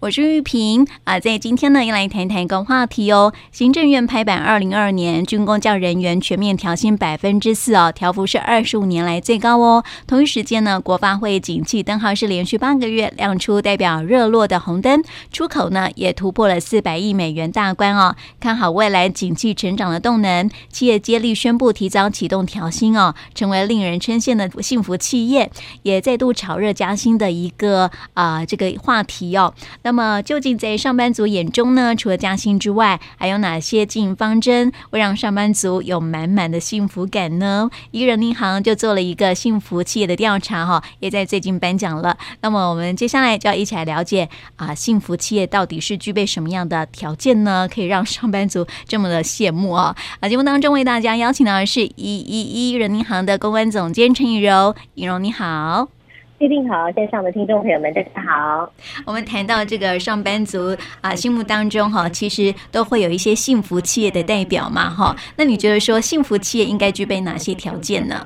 我是玉萍啊，在今天呢，要来谈谈一个话题哦。行政院拍板，二零二二年军工教人员全面调薪百分之四哦，调幅是二十五年来最高哦。同一时间呢，国发会景气灯号是连续八个月亮出代表热络的红灯，出口呢也突破了四百亿美元大关哦。看好未来景气成长的动能，企业接力宣布提早启动调薪哦，成为令人称羡的幸福企业，也再度炒热加薪的一个啊、这个话题哦。那么，究竟在上班族眼中呢？除了加薪之外，还有哪些经营方针会让上班族有满满的幸福感呢？一人银行就做了一个幸福企业的调查，哈，也在最近颁奖了。那么，我们接下来就要一起来了解啊，幸福企业到底是具备什么样的条件呢？可以让上班族这么的羡慕啊！啊，节目当中为大家邀请到的是一一一人银行的公关总监陈以柔，以柔你好。玉萍好，线上的听众朋友们，大家好。我们谈到这个上班族啊，心目当中哈，其实都会有一些幸福企业的代表嘛，哈。那你觉得说幸福企业应该具备哪些条件呢？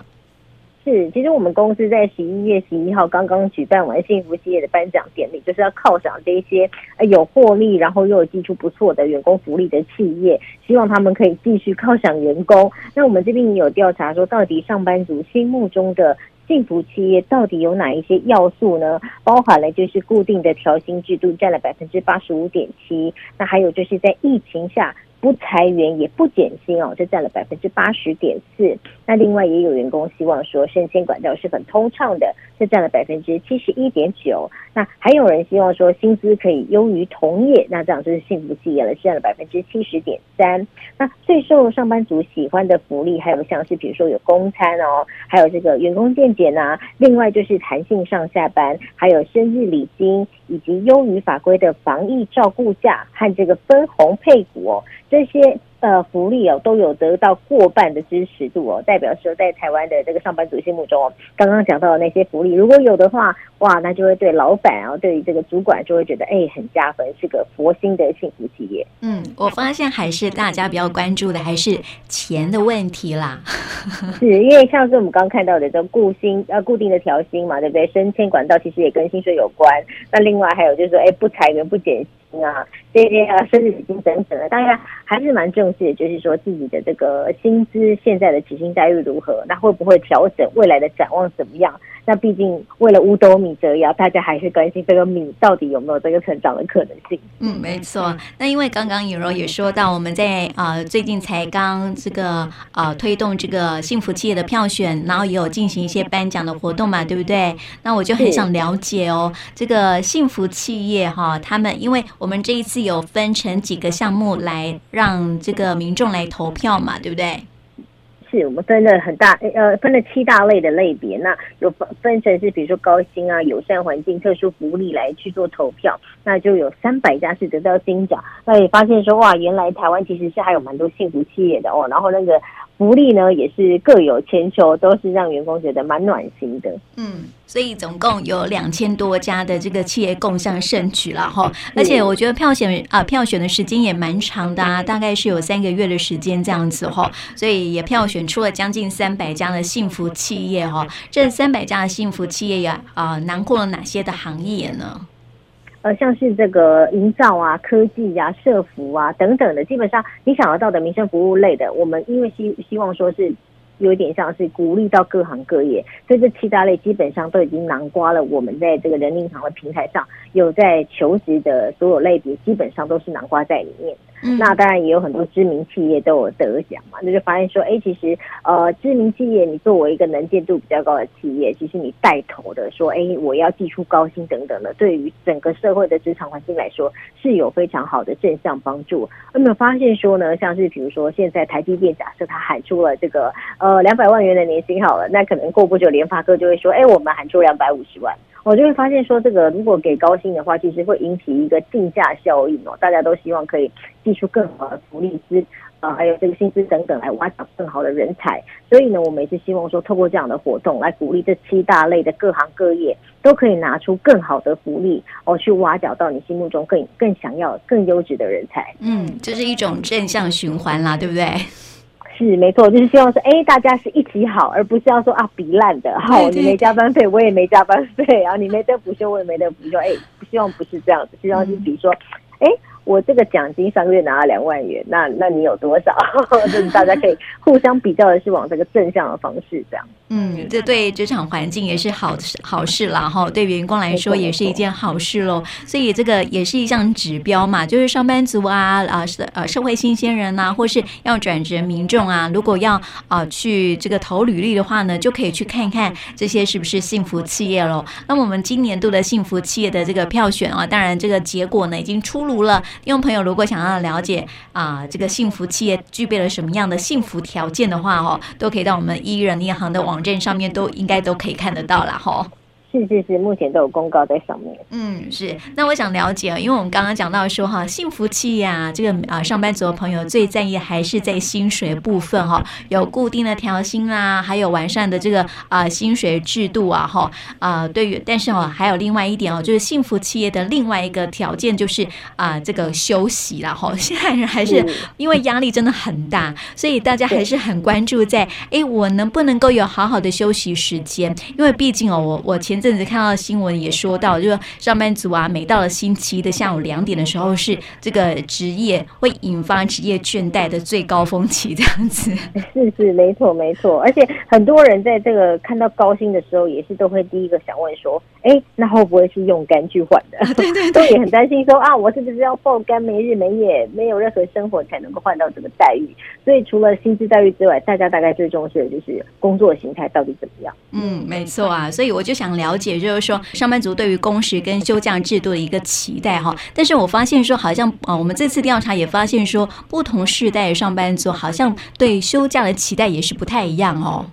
是，其实我们公司在十一月十一号刚刚举办完幸福企业的颁奖典礼，就是要犒赏这一些有获利，然后又有基础不错的员工福利的企业，希望他们可以继续犒赏员工。那我们这边也有调查说，到底上班族心目中的。幸福企业到底有哪一些要素呢？包含了就是固定的调薪制度占了百分之八十五点七，那还有就是在疫情下。不裁员也不减薪哦，这占了百分之八十点四。那另外也有员工希望说，升迁管道是很通畅的，这占了百分之七十一点九。那还有人希望说，薪资可以优于同业，那这样就是幸福企业了，占了百分之七十点三。那最受上班族喜欢的福利，还有像是比如说有公餐哦，还有这个员工健检呐，另外就是弹性上下班，还有生日礼金，以及优于法规的防疫照顾价和这个分红配股哦。这些呃福利哦，都有得到过半的支持度哦，代表说在台湾的这个上班族心目中哦，刚刚讲到的那些福利，如果有的话，哇，那就会对老板啊，对于这个主管就会觉得哎很加分，是个佛心的幸福企业。嗯，我发现还是大家比较关注的还是钱的问题啦，是因为像是我们刚刚看到的这固薪呃固定的调薪嘛，对不对？升迁管道其实也跟薪水有关。那另外还有就是说，哎，不裁员不减。啊，这些啊，甚至已经等等了。当然还是蛮重视，就是说自己的这个薪资现在的起薪待遇如何，那会不会调整，未来的展望怎么样？那毕竟为了五斗米折腰，大家还是关心这个米到底有没有这个成长的可能性。嗯，没错。那因为刚刚以柔也说到，我们在啊、呃、最近才刚这个啊、呃、推动这个幸福企业的票选，然后也有进行一些颁奖的活动嘛，对不对？那我就很想了解哦，这个幸福企业哈，他们因为我们这一次有分成几个项目来让这个民众来投票嘛，对不对？是我们分了很大，呃，分了七大类的类别。那有分分成是，比如说高薪啊、友善环境、特殊福利来去做投票。那就有三百家是得到金奖。那也发现说，哇，原来台湾其实是还有蛮多幸福企业的哦。然后那个福利呢，也是各有千秋，都是让员工觉得蛮暖心的。嗯。所以总共有两千多家的这个企业共享盛举了哈，而且我觉得票选啊票选的时间也蛮长的啊，大概是有三个月的时间这样子哈，所以也票选出了将近三百家的幸福企业哈。这三百家的幸福企业呀啊，囊括了哪些的行业呢？呃，像是这个营造啊、科技啊、社服啊等等的，基本上你想要到的民生服务类的，我们因为希希望说是。有点像是鼓励到各行各业，所以这七大类基本上都已经囊括了。我们在这个人银行的平台上有在求职的所有类别，基本上都是囊括在里面的。那当然也有很多知名企业都有得奖嘛，那就发现说，哎，其实呃，知名企业你作为一个能见度比较高的企业，其实你带头的说，哎，我要祭出高薪等等的，对于整个社会的职场环境来说是有非常好的正向帮助。有没有发现说呢，像是比如说现在台积电假设他喊出了这个呃两百万元的年薪好了，那可能过不久联发科就会说，哎，我们喊出两百五十万。我就会发现说，这个如果给高薪的话，其实会引起一个竞价效应哦。大家都希望可以寄出更好的福利资，呃，还有这个薪资等等来挖角更好的人才。所以呢，我们也是希望说，透过这样的活动来鼓励这七大类的各行各业都可以拿出更好的福利哦，去挖角到你心目中更更想要、更优质的人才。嗯，这是一种正向循环啦，对不对？是没错，就是希望说，哎，大家是一起好，而不是要说啊比烂的，好，你没加班费，我也没加班费，然后你没得补休，我也没得补休，哎，希望不是这样子，希望是比如说，哎。我这个奖金上个月拿了两万元，那那你有多少？就是大家可以互相比较的是往这个正向的方式这样。嗯，这对职场环境也是好好事啦哈，对员工来说也是一件好事喽。所以这个也是一项指标嘛，就是上班族啊啊社呃社会新鲜人呐，或是要转职民众啊，如果要啊去这个投履历的话呢，就可以去看看这些是不是幸福企业喽。那么我们今年度的幸福企业的这个票选啊，当然这个结果呢已经出炉了。听众朋友，如果想要了解啊，这个幸福企业具备了什么样的幸福条件的话，哦，都可以到我们一人银行的网站上面，都应该都可以看得到了，哈。是是是，目前都有公告在上面。嗯，是。那我想了解，因为我们刚刚讲到说哈，幸福企业啊，这个啊上班族的朋友最在意还是在薪水部分哈，有固定的调薪啦，还有完善的这个啊薪水制度啊哈啊。对于，但是哦，还有另外一点哦，就是幸福企业的另外一个条件就是啊这个休息啦哈。现在人还是因为压力真的很大，所以大家还是很关注在哎，我能不能够有好好的休息时间？因为毕竟哦，我我前阵子看到新闻也说到，就是上班族啊，每到了星期一的下午两点的时候，是这个职业会引发职业倦怠的最高峰期，这样子。是是，没错没错。而且很多人在这个看到高薪的时候，也是都会第一个想问说：哎，那会不会是用肝去换的？对对对，都也很担心说啊，我是不是要爆肝，没日没夜，没有任何生活，才能够换到这个待遇？所以除了薪资待遇之外，大家大概最重视的就是工作形态到底怎么样？嗯，没错啊。所以我就想了解，就是说上班族对于工时跟休假制度的一个期待哈。但是我发现说，好像啊，我们这次调查也发现说，不同世代的上班族好像对休假的期待也是不太一样哦。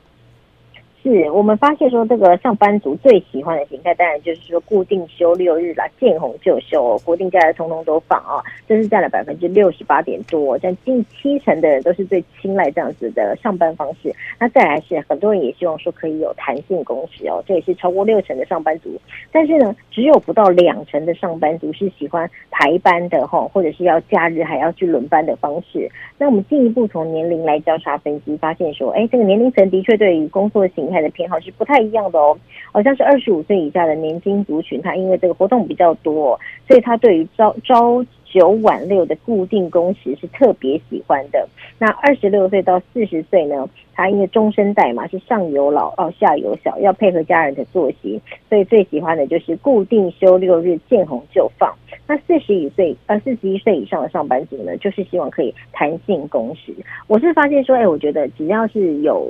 是我们发现说，这个上班族最喜欢的形态，当然就是说固定休六日啦，见红就休，哦，国定假日通通都放啊，这是占了百分之六十八点多，占近七成的人都是最青睐这样子的上班方式。那再来是很多人也希望说可以有弹性工时哦，这也是超过六成的上班族。但是呢，只有不到两成的上班族是喜欢排班的哈，或者是要假日还要去轮班的方式。那我们进一步从年龄来交叉分析，发现说，哎，这个年龄层的确对于工作形态的偏好是不太一样的哦。好像是二十五岁以下的年轻族群，他因为这个活动比较多，所以他对于朝朝九晚六的固定工时是特别喜欢的。那二十六岁到四十岁呢，他因为中生代嘛，是上有老哦下有小，要配合家人的作息，所以最喜欢的就是固定休六日，见红就放。那四十一岁呃四十一岁以上的上班族呢，就是希望可以弹性工时。我是发现说，哎，我觉得只要是有。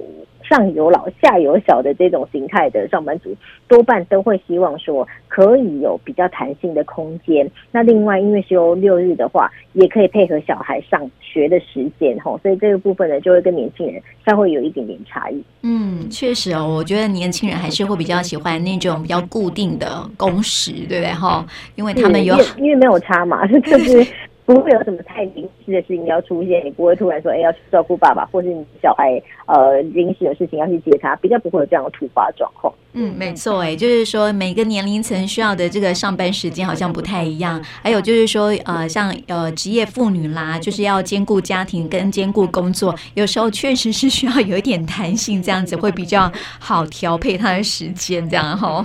上有老下有小的这种形态的上班族，多半都会希望说可以有比较弹性的空间。那另外，因为休六日的话，也可以配合小孩上学的时间哈，所以这个部分呢，就会跟年轻人稍微有一点点差异。嗯，确实哦，我觉得年轻人还是会比较喜欢那种比较固定的工时，对不对哈？因为他们有因为没有差嘛，就是。不会有什么太临时的事情要出现，你不会突然说，哎，要去照顾爸爸，或是你小孩呃临时有事情要去接他，比较不会有这样的突发状况。嗯，没错，哎，就是说每个年龄层需要的这个上班时间好像不太一样。还有就是说，呃，像呃职业妇女啦，就是要兼顾家庭跟兼顾工作，有时候确实是需要有一点弹性，这样子会比较好调配她的时间，这样哈。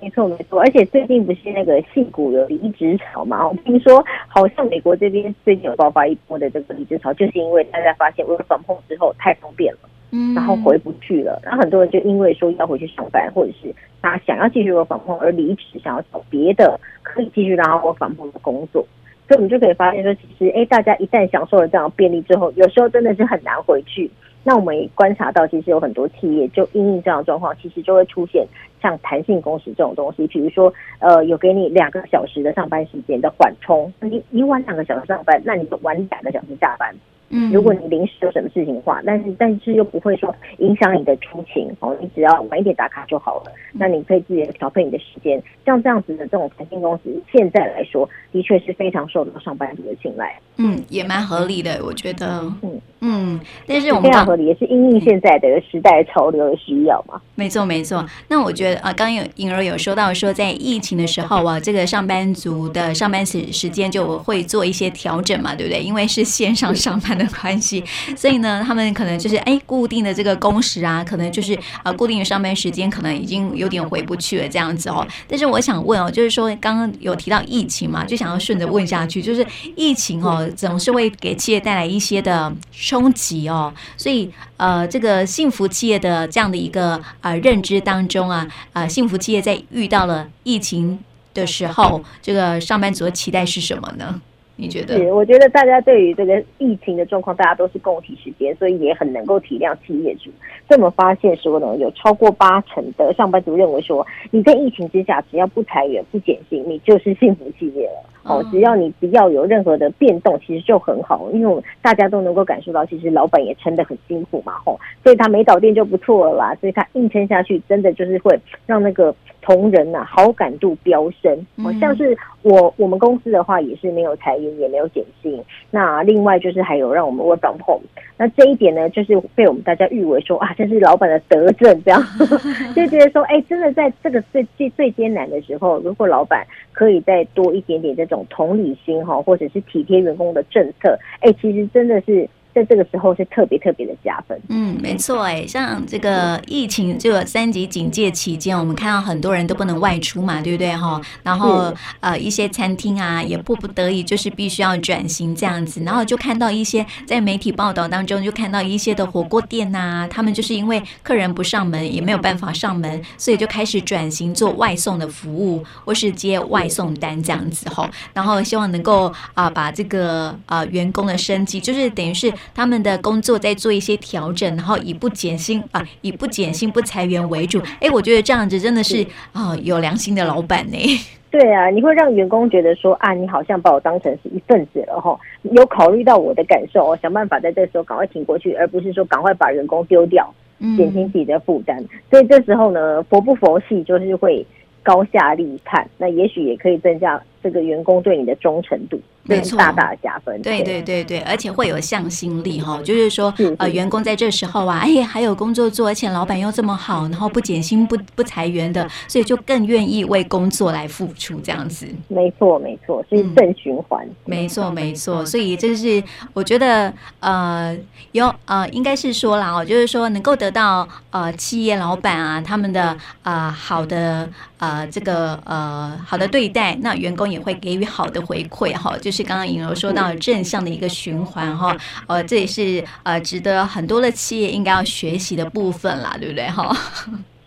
没错没错，而且最近不是那个矽谷有离职潮嘛？我听说好像美国这边最近有爆发一波的这个离职潮，就是因为大家发现 work from home 之后太方便了，嗯，然后回不去了，然后很多人就因为说要回去上班，或者是他想要继续 work from home 而离职，想要找别的可以继续让他 work from home 的工作，所以我们就可以发现说，其实哎，大家一旦享受了这样的便利之后，有时候真的是很难回去。那我们也观察到，其实有很多企业就因应这样的状况，其实就会出现像弹性工时这种东西。比如说，呃，有给你两个小时的上班时间的缓冲，你你晚两个小时上班，那你就晚两个小时下班。嗯，如果你临时有什么事情的话，但是但是又不会说影响你的出勤哦，你只要晚一点打卡就好了。那你可以自己调配你的时间，像这样子的这种弹性公司，现在来说的确是非常受到上班族的青睐。嗯，也蛮合理的，我觉得。嗯。嗯，但是我们非常合理，也是因应现在的时代潮流的需要嘛。没错，没错。那我觉得啊，刚刚有颖儿有说到说，在疫情的时候啊，这个上班族的上班时时间就会做一些调整嘛，对不对？因为是线上上班的 关系，所以呢，他们可能就是哎，固定的这个工时啊，可能就是啊，固定的上班时间可能已经有点回不去了这样子哦。但是我想问哦，就是说刚刚有提到疫情嘛，就想要顺着问下去，就是疫情哦，总是会给企业带来一些的。冲击哦，所以呃，这个幸福企业的这样的一个呃认知当中啊，呃，幸福企业在遇到了疫情的时候，这个上班族的期待是什么呢？你觉得？是我觉得大家对于这个疫情的状况，大家都是共体时间，所以也很能够体谅企业主。这么发现说呢，有超过八成的上班族认为说，你在疫情之下，只要不裁员、不减薪，你就是幸福企业了。哦，只要你不要有任何的变动，其实就很好，因为大家都能够感受到，其实老板也撑得很辛苦嘛，吼，所以他没倒店就不错了啦，所以他硬撑下去，真的就是会让那个同仁呐、啊、好感度飙升。哦，像是我我们公司的话，也是没有裁员，也没有减薪。那另外就是还有让我们 work from home，那这一点呢，就是被我们大家誉为说啊，这是老板的德政，这样 就觉得说，哎，真的在这个最最最艰难的时候，如果老板可以再多一点点这种。同理心哈，或者是体贴员工的政策，哎，其实真的是。在这个时候是特别特别的加分。嗯，没错哎，像这个疫情这个三级警戒期间，我们看到很多人都不能外出嘛，对不对哈？然后呃，一些餐厅啊也迫不得已就是必须要转型这样子，然后就看到一些在媒体报道当中就看到一些的火锅店呐、啊，他们就是因为客人不上门，也没有办法上门，所以就开始转型做外送的服务，或是接外送单这样子哈。然后希望能够啊、呃、把这个啊、呃、员工的生计，就是等于是。他们的工作在做一些调整，然后以不减薪啊，以不减薪不裁员为主。哎，我觉得这样子真的是啊，有良心的老板呢。对啊，你会让员工觉得说啊，你好像把我当成是一份子了哈，有考虑到我的感受哦，想办法在这时候赶快挺过去，而不是说赶快把员工丢掉，减轻自己的负担。所以这时候呢，佛不佛系就是会高下立判，那也许也可以增加这个员工对你的忠诚度。没错，大大的加分。对对对对，而且会有向心力哈，就是说呃，员工在这时候啊，哎，还有工作做，而且老板又这么好，然后不减薪不不裁员的，所以就更愿意为工作来付出这样子。没错没错，是正循环。没错没错，所以这是我觉得呃有呃应该是说啦哦，就是说能够得到呃企业老板啊他们的呃好的呃这个呃好的对待，那员工也会给予好的回馈哈，就是。刚刚颖柔说到正向的一个循环哈，呃，这也是呃值得很多的企业应该要学习的部分啦，对不对哈？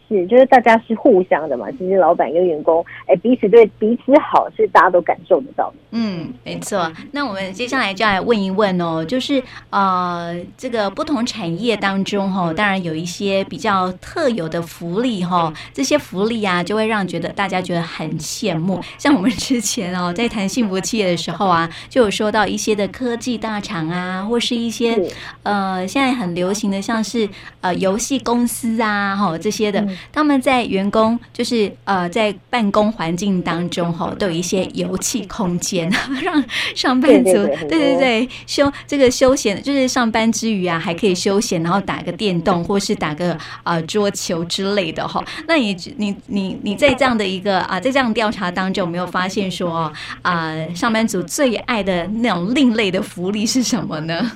是，就是大家是互相的嘛。其实老板跟员工，哎，彼此对彼此好，是大家都感受得到的。嗯，没错。那我们接下来就来问一问哦，就是呃，这个不同产业当中哈，当然有一些比较特有的福利哈，这些福利啊，就会让觉得大家觉得很羡慕。像我们之前哦，在谈幸福企业的时候啊，就有说到一些的科技大厂啊，或是一些呃，现在很流行的，像是呃游戏公司啊，哈这些的。他们在员工就是呃在办公环境当中哈，都有一些游戏空间，让上班族对对对，对休这个休闲就是上班之余啊，还可以休闲，然后打个电动或是打个呃桌球之类的哈。那你你你你在这样的一个啊，在这样调查当中，有没有发现说啊、呃，上班族最爱的那种另类的福利是什么呢？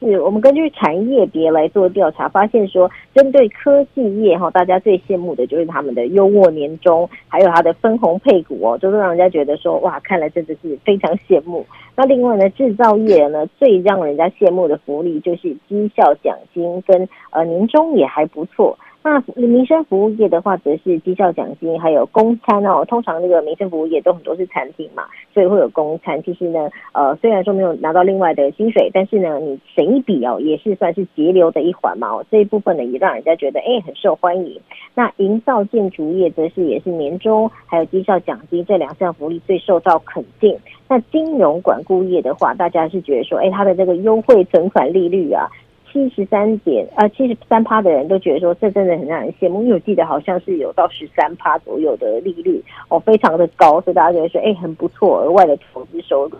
是我们根据产业别来做调查，发现说，针对科技业哈，大家最羡慕的就是他们的优渥年终，还有它的分红配股哦，都是让人家觉得说，哇，看来真的是非常羡慕。那另外呢，制造业呢，最让人家羡慕的福利就是绩效奖金跟呃年终也还不错。那民生服务业的话，则是绩效奖金，还有公餐哦。通常那个民生服务业都很多是餐厅嘛，所以会有公餐。其实呢，呃，虽然说没有拿到另外的薪水，但是呢，你省一笔哦，也是算是节流的一环嘛。哦，这一部分呢，也让人家觉得哎，很受欢迎。那营造建筑业则是也是年终还有绩效奖金这两项福利最受到肯定。那金融管顾业的话，大家是觉得说，哎，它的这个优惠存款利率啊。七十三点啊，七十三趴的人都觉得说，这真的很让人羡慕，因为我记得好像是有到十三趴左右的利率哦，非常的高，所以大家觉得说，哎，很不错，额外的投资收入。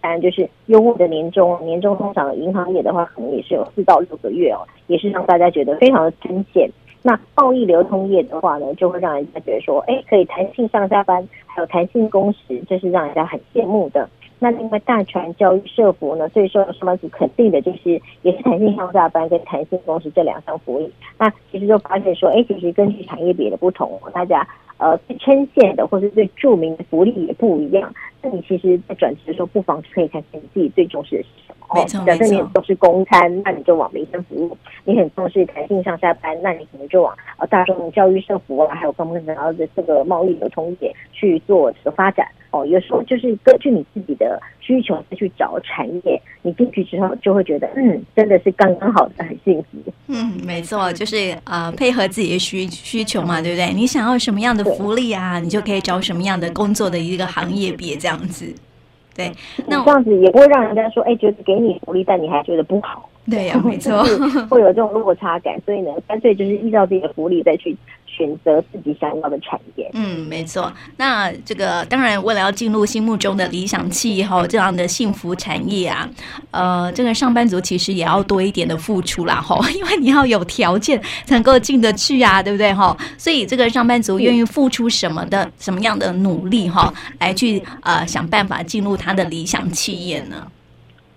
当然就是优渥的年终，年终通常银行业的话，可能也是有四到六个月哦，也是让大家觉得非常的惊险。那贸易流通业的话呢，就会让人家觉得说，哎，可以弹性上下班，还有弹性工时，这是让人家很羡慕的。那另外大传教育社服呢，最受上班族肯定的就是也是弹性上下班跟弹性工时这两项福利。那其实就发现说，哎，其实根据产业别的不同，大家呃最称羡的或是最著名的福利也不一样。那你其实，在转职的时候，不妨可以看看你自己最重视的是什么。没错，假设你都是公餐，那你就往民生服务；你很重视弹性上下班，那你可能就往呃大众教育社福啊，还有刚刚讲到的这个贸易流通业去做这个发展。哦，有时候就是根据你自己的需求再去找产业，你进去之后就会觉得，嗯，真的是刚刚好的，很幸福。嗯，没错，就是呃配合自己的需需求嘛，对不对？你想要什么样的福利啊，你就可以找什么样的工作的一个行业别这样子。对，那这样子也不会让人家说，哎，觉得给你福利，但你还觉得不好。对呀、啊，没错，会有这种落差感，所以呢，干脆就是依照自己的福利再去选择自己想要的产业。嗯，没错。那这个当然，为了要进入心目中的理想企业哈，这样的幸福产业啊，呃，这个上班族其实也要多一点的付出啦哈，因为你要有条件才能够进得去啊，对不对哈？所以这个上班族愿意付出什么的、什么样的努力哈，来去呃想办法进入他的理想企业呢？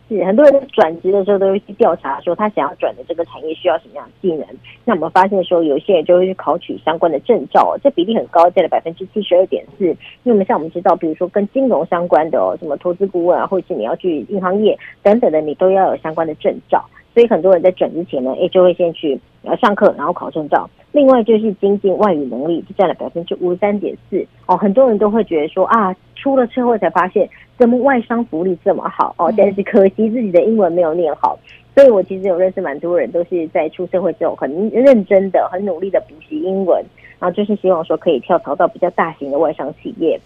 是很多人转职的时候都会去调查，说他想要转的这个产业需要什么样的技能。那我们发现说，有些人就会去考取相关的证照，这比例很高，占了百分之七十二点四。因为我们像我们知道，比如说跟金融相关的哦，什么投资顾问啊，或者是你要去银行业等等的，你都要有相关的证照。所以很多人在转之前呢，诶，就会先去呃上课，然后考证照。另外就是精进外语能力，就占了百分之五十三点四。哦，很多人都会觉得说啊，出了车祸才发现。怎么外商福利这么好哦？但是可惜自己的英文没有念好，所以我其实有认识蛮多人，都是在出社会之后很认真的、很努力的补习英文，然后就是希望说可以跳槽到比较大型的外商企业。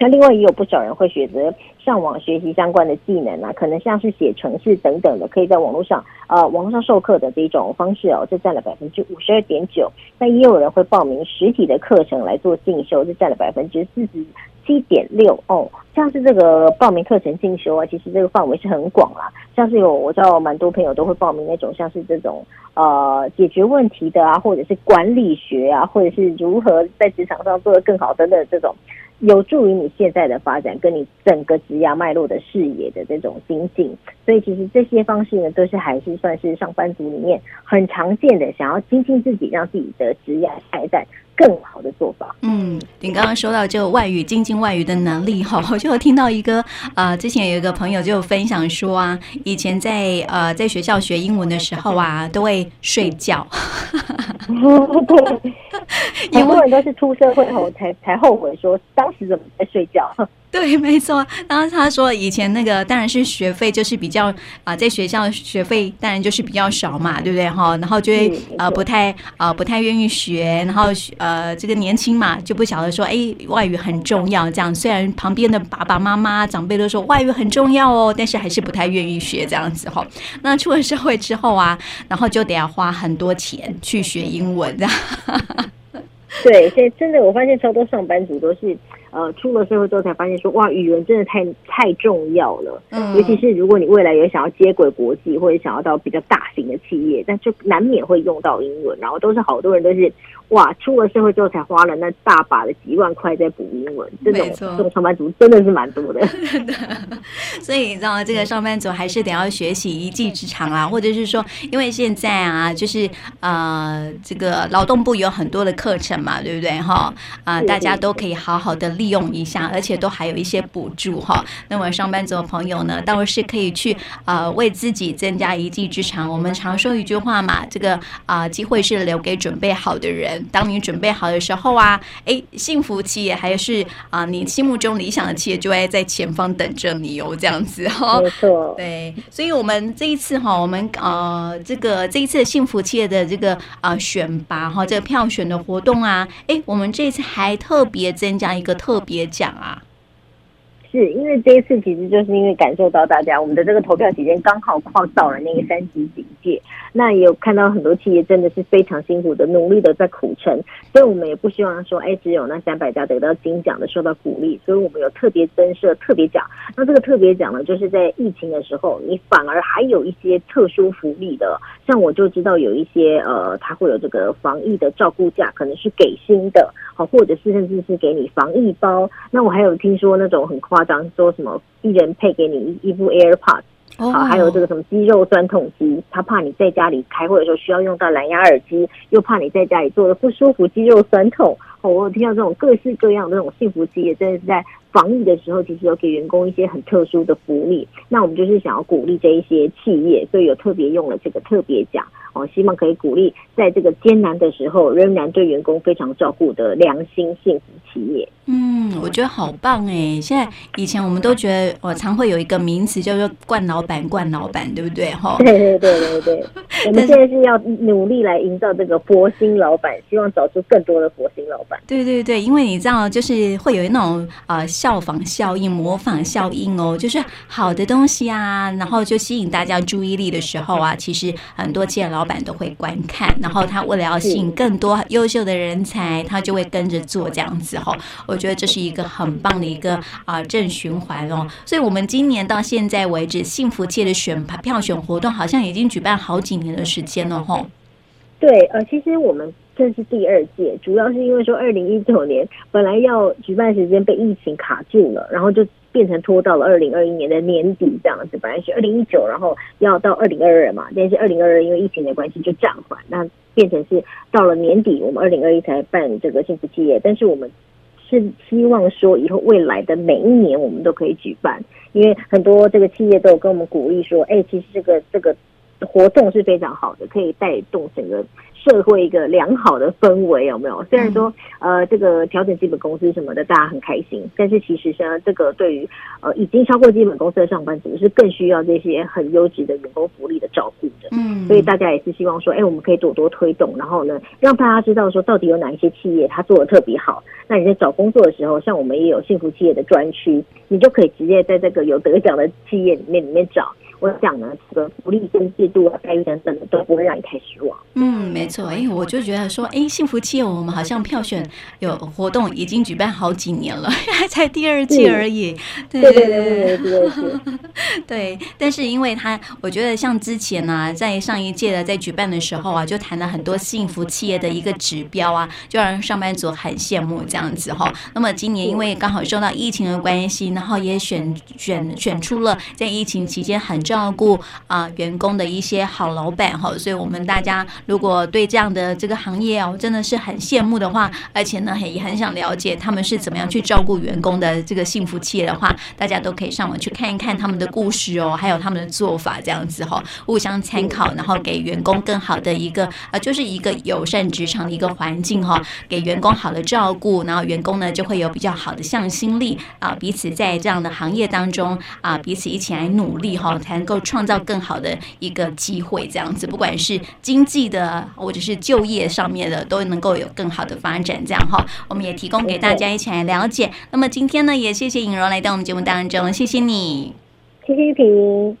那另外也有不少人会选择上网学习相关的技能啊，可能像是写程式等等的，可以在网络上呃网络上授课的这种方式哦，这占了百分之五十二点九。那也有人会报名实体的课程来做进修，这占了百分之四十。七点六哦，像是这个报名课程进修啊，其实这个范围是很广啦。像是有我知道蛮多朋友都会报名那种，像是这种呃解决问题的啊，或者是管理学啊，或者是如何在职场上做得更好等等这种，有助于你现在的发展，跟你整个职涯脉络的视野的这种精进。所以其实这些方式呢，都是还是算是上班族里面很常见的，想要精进自己，让自己的职业发展。更好的做法。嗯，你刚刚说到这个外语，精进外语的能力哈，我就听到一个呃，之前有一个朋友就分享说啊，以前在呃在学校学英文的时候啊，都会睡觉。对，很多人都是出社会后才才后悔说，当时怎么在睡觉。对，没错。然后他说，以前那个当然是学费就是比较啊、呃，在学校学费当然就是比较少嘛，对不对哈？然后就会呃不太啊、呃、不太愿意学，然后呃这个年轻嘛就不晓得说哎外语很重要这样。虽然旁边的爸爸妈妈长辈都说外语很重要哦，但是还是不太愿意学这样子哈。那出了社会之后啊，然后就得要花很多钱去学英文这样。对，所以真的我发现超多上班族都是。呃，出了社会之后才发现说，哇，语文真的太太重要了。嗯，尤其是如果你未来有想要接轨国际，或者想要到比较大型的企业，但就难免会用到英文。然后都是好多人都是，哇，出了社会之后才花了那大把的几万块在补英文。这种这种上班族真的是蛮多的。所以你知道，这个上班族还是得要学习一技之长啊，或者是说，因为现在啊，就是呃，这个劳动部有很多的课程嘛，对不对？哈，啊，大家都可以好好的。利用一下，而且都还有一些补助哈。那么上班族的朋友呢，倒是可以去呃为自己增加一技之长。我们常说一句话嘛，这个啊、呃、机会是留给准备好的人。当你准备好的时候啊，哎，幸福企业还是啊、呃、你心目中理想的企业就会在前方等着你哦，这样子哈。没错。对，所以我们这一次哈，我们呃这个这一次的幸福企业的这个啊、呃、选拔哈，这个票选的活动啊，哎，我们这一次还特别增加一个特。特别奖啊，是因为这一次其实就是因为感受到大家我们的这个投票期间刚好跨到了那个三级警戒，那也有看到很多企业真的是非常辛苦的努力的在苦撑，所以我们也不希望说，哎，只有那三百家得到金奖的受到鼓励，所以我们有特别增设特别奖。那这个特别奖呢，就是在疫情的时候，你反而还有一些特殊福利的，像我就知道有一些呃，他会有这个防疫的照顾价，可能是给薪的，好，或者是甚至是给你防疫包。那我还有听说那种很夸张，说什么一人配给你一一部 AirPods，好，还有这个什么肌肉酸痛机，他怕你在家里开会的时候需要用到蓝牙耳机，又怕你在家里坐的不舒服，肌肉酸痛。哦，我有听到这种各式各样的这种幸福企业，真的是在防疫的时候，其实有给员工一些很特殊的福利。那我们就是想要鼓励这一些企业，所以有特别用了这个特别奖。哦，希望可以鼓励在这个艰难的时候，仍然对员工非常照顾的良心幸福企业。嗯，我觉得好棒哎！现在以前我们都觉得，我常会有一个名词叫做“惯老板”，惯老板，对不对？哈，对对对对对。我们现在是要努力来营造这个佛心老板，希望找出更多的佛心老板。对对对，因为你知道，就是会有那种呃效仿效应、模仿效应哦，就是好的东西啊，然后就吸引大家注意力的时候啊，其实很多企业老板都会观看，然后他为了要吸引更多优秀的人才，他就会跟着做这样子哈。我觉得这是一个很棒的一个啊、呃、正循环哦。所以，我们今年到现在为止，幸福界的选票选活动好像已经举办好几年的时间了哈。对，呃，其实我们。这是第二届，主要是因为说二零一九年本来要举办时间被疫情卡住了，然后就变成拖到了二零二一年的年底这样子。本来是二零一九，然后要到二零二二嘛，但是二零二二因为疫情的关系就暂缓，那变成是到了年底，我们二零二一才办这个幸福企业。但是我们是希望说以后未来的每一年我们都可以举办，因为很多这个企业都有跟我们鼓励说，哎，其实这个这个活动是非常好的，可以带动整个。社会一个良好的氛围有没有？虽然说呃这个调整基本工资什么的大家很开心，但是其实像这个对于呃已经超过基本工资的上班族是更需要这些很优质的员工福利的照顾的。嗯，所以大家也是希望说，哎，我们可以多多推动，然后呢让大家知道说到底有哪一些企业它做的特别好。那你在找工作的时候，像我们也有幸福企业的专区，你就可以直接在这个有得奖的企业里面里面找。我想呢，这个福利跟制度啊、待遇等等的都不会让你太失望。嗯，没错。哎，我就觉得说，哎，幸福企业我们好像票选有活动已经举办好几年了，还 才第二季而已。对对对对对对。对，但是因为他，我觉得像之前呢、啊，在上一届的在举办的时候啊，就谈了很多幸福企业的一个指标啊，就让上班族很羡慕这样子哈。那么今年因为刚好受到疫情的关系，然后也选选选出了在疫情期间很。照顾啊、员工的一些好老板哈，所以我们大家如果对这样的这个行业哦，真的是很羡慕的话，而且呢也很想了解他们是怎么样去照顾员工的这个幸福企业的话，大家都可以上网去看一看他们的故事哦，还有他们的做法这样子哈，互相参考，然后给员工更好的一个啊，就是一个友善职场的一个环境哈，给员工好的照顾，然后员工呢就会有比较好的向心力啊，彼此在这样的行业当中啊，彼此一起来努力哈，才。能够创造更好的一个机会，这样子，不管是经济的或者是就业上面的，都能够有更好的发展。这样哈，我们也提供给大家一起来了解。那么今天呢，也谢谢尹荣来到我们节目当中，谢谢你，谢谢平。